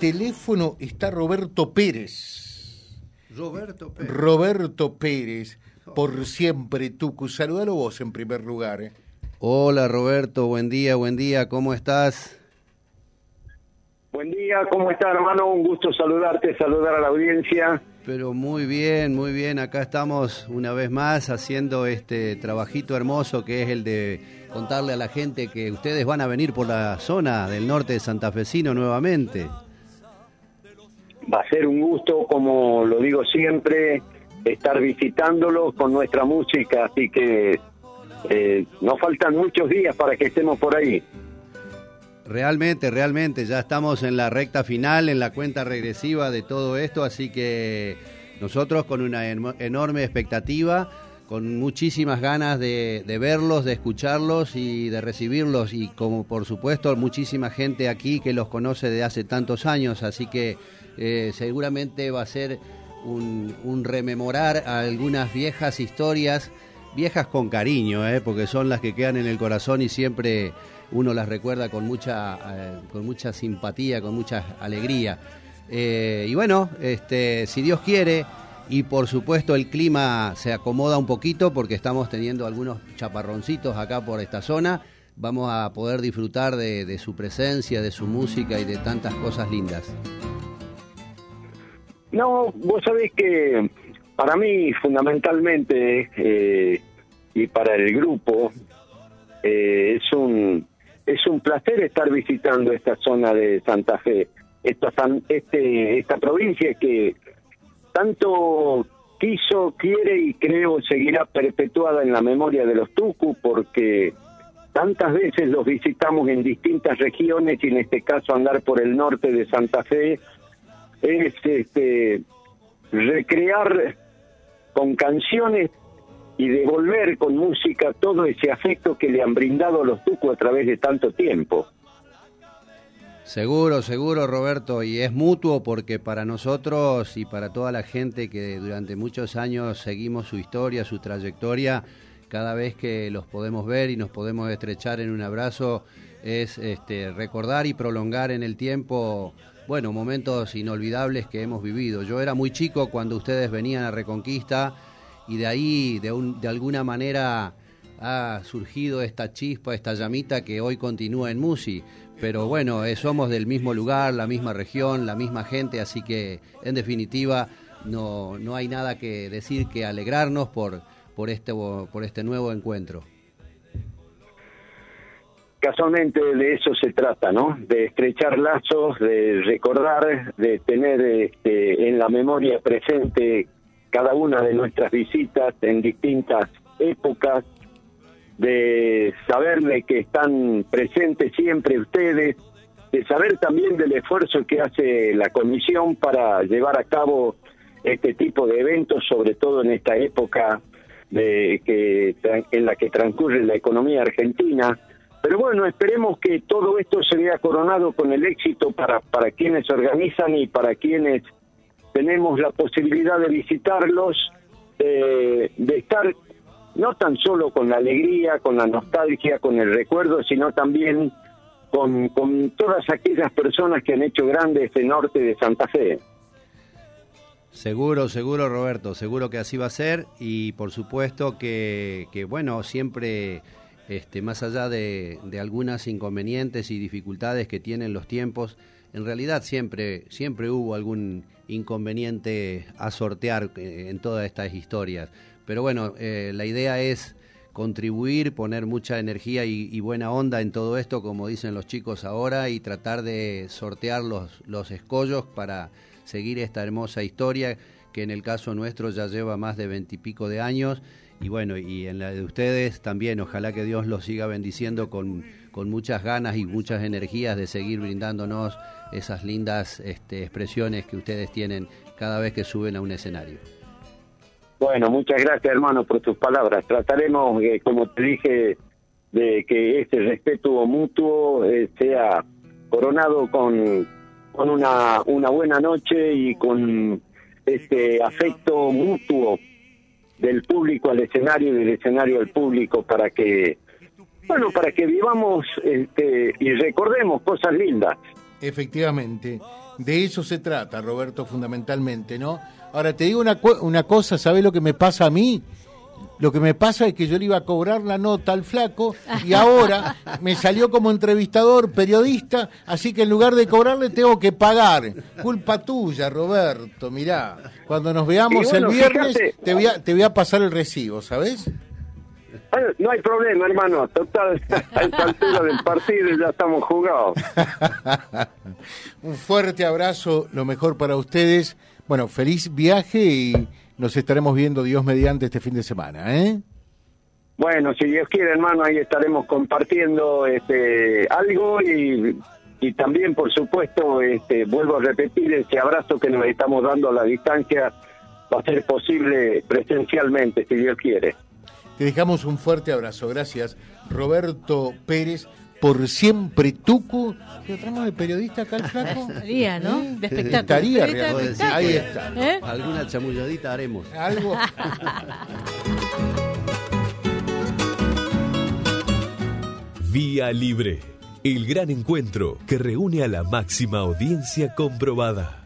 teléfono está Roberto Pérez. Roberto Pérez. Roberto Pérez, por siempre Tucu. Saludalo vos en primer lugar. ¿eh? Hola Roberto, buen día, buen día, ¿cómo estás? Buen día, ¿cómo estás hermano? Un gusto saludarte, saludar a la audiencia. Pero muy bien, muy bien. Acá estamos una vez más haciendo este trabajito hermoso que es el de contarle a la gente que ustedes van a venir por la zona del norte de Santa Fecino nuevamente. Va a ser un gusto, como lo digo siempre, estar visitándolos con nuestra música, así que eh, nos faltan muchos días para que estemos por ahí. Realmente, realmente, ya estamos en la recta final, en la cuenta regresiva de todo esto, así que nosotros con una enorme expectativa, con muchísimas ganas de, verlos, de escucharlos y de recibirlos, y como por supuesto muchísima gente aquí que los conoce de hace tantos años, así que eh, seguramente va a ser un, un rememorar algunas viejas historias, viejas con cariño, eh, porque son las que quedan en el corazón y siempre uno las recuerda con mucha, eh, con mucha simpatía, con mucha alegría. Y bueno, este, si Dios quiere, y por supuesto el clima se acomoda un poquito porque estamos teniendo algunos chaparroncitos acá por esta zona, vamos a poder disfrutar de, su presencia, de su música y de tantas cosas lindas. No, vos sabés que para mí fundamentalmente eh, y para el grupo es un es un placer estar visitando esta zona de Santa Fe, esta, este, esta provincia que tanto quiso, quiere y creo seguirá perpetuada en la memoria de los Tucu porque tantas veces los visitamos en distintas regiones y en este caso andar por el norte de Santa Fe es este recrear con canciones y devolver con música todo ese afecto que le han brindado a los Tucu a través de tanto tiempo. Seguro, seguro Roberto, y es mutuo porque para nosotros y para toda la gente que durante muchos años seguimos su historia, su trayectoria, cada vez que los podemos ver y nos podemos estrechar en un abrazo, es este, recordar y prolongar en el tiempo, bueno, momentos inolvidables que hemos vivido. Yo era muy chico cuando ustedes venían a Reconquista, y de ahí de, un, de alguna manera ha surgido esta chispa, esta llamita que hoy continúa en Musi. Pero bueno, eh, somos del mismo lugar, la misma región, la misma gente, así que en definitiva no, no hay nada que decir que alegrarnos por, por, este, por este nuevo encuentro. Casualmente de eso se trata, ¿no? De estrechar lazos, de recordar, de tener este, en la memoria presente cada una de nuestras visitas en distintas épocas, de saber de que están presentes siempre ustedes, de saber también del esfuerzo que hace la comisión para llevar a cabo este tipo de eventos, sobre todo en esta época de que en la que transcurre la economía argentina. Pero bueno, esperemos que todo esto se vea coronado con el éxito para, para quienes organizan y para quienes tenemos la posibilidad de visitarlos, de estar no tan solo con la alegría, con la nostalgia, con el recuerdo, sino también con, con todas aquellas personas que han hecho grande este norte de Santa Fe. Seguro, seguro Roberto, seguro que así va a ser y por supuesto que, que bueno, siempre este, más allá de, de algunas inconvenientes y dificultades que tienen los tiempos, en realidad siempre, siempre hubo algún inconveniente a sortear eh, en todas estas historias. Pero bueno, eh, la idea es contribuir, poner mucha energía y, buena onda en todo esto, como dicen los chicos ahora, y tratar de sortear los, los escollos para seguir esta hermosa historia que en el caso nuestro ya lleva más de veintipico de años y bueno, y en la de ustedes también, ojalá que Dios los siga bendiciendo con, con muchas ganas y muchas energías de seguir brindándonos esas lindas este, expresiones que ustedes tienen cada vez que suben a un escenario. Bueno, muchas gracias hermano por tus palabras. Trataremos, eh, como te dije, de que este respeto mutuo eh, sea coronado con, con una, una buena noche y con este afecto mutuo del público al escenario y del escenario al público para que bueno para que vivamos este, y recordemos cosas lindas efectivamente De eso se trata, Roberto, fundamentalmente, ¿no? Ahora, te digo una, una cosa, ¿sabes lo que me pasa a mí? Lo que me pasa es que yo le iba a cobrar la nota al flaco y ahora me salió como entrevistador, periodista, así que en lugar de cobrarle tengo que pagar. Culpa tuya, Roberto, mirá. Cuando nos veamos el viernes te, voy a, te voy a pasar el recibo, ¿sabes? No hay problema, hermano. Total, a esta altura del partido ya estamos jugados. Un fuerte abrazo, lo mejor para ustedes. Bueno, feliz viaje y nos estaremos viendo Dios mediante este fin de semana, ¿eh? Bueno, si Dios quiere, hermano, ahí estaremos compartiendo este algo y, y también, por supuesto, este vuelvo a repetir ese abrazo que nos estamos dando a la distancia va a ser posible presencialmente, si Dios quiere. Te dejamos un fuerte abrazo. Gracias, Roberto Pérez, por siempre Tucu. ¿Qué tramo de periodista acá el flaco? Estaría, ¿no? De espectáculo. Estaría, Ahí está. ¿Eh? Alguna chamulladita haremos. Algo. Vía Libre, el gran encuentro que reúne a la máxima audiencia comprobada.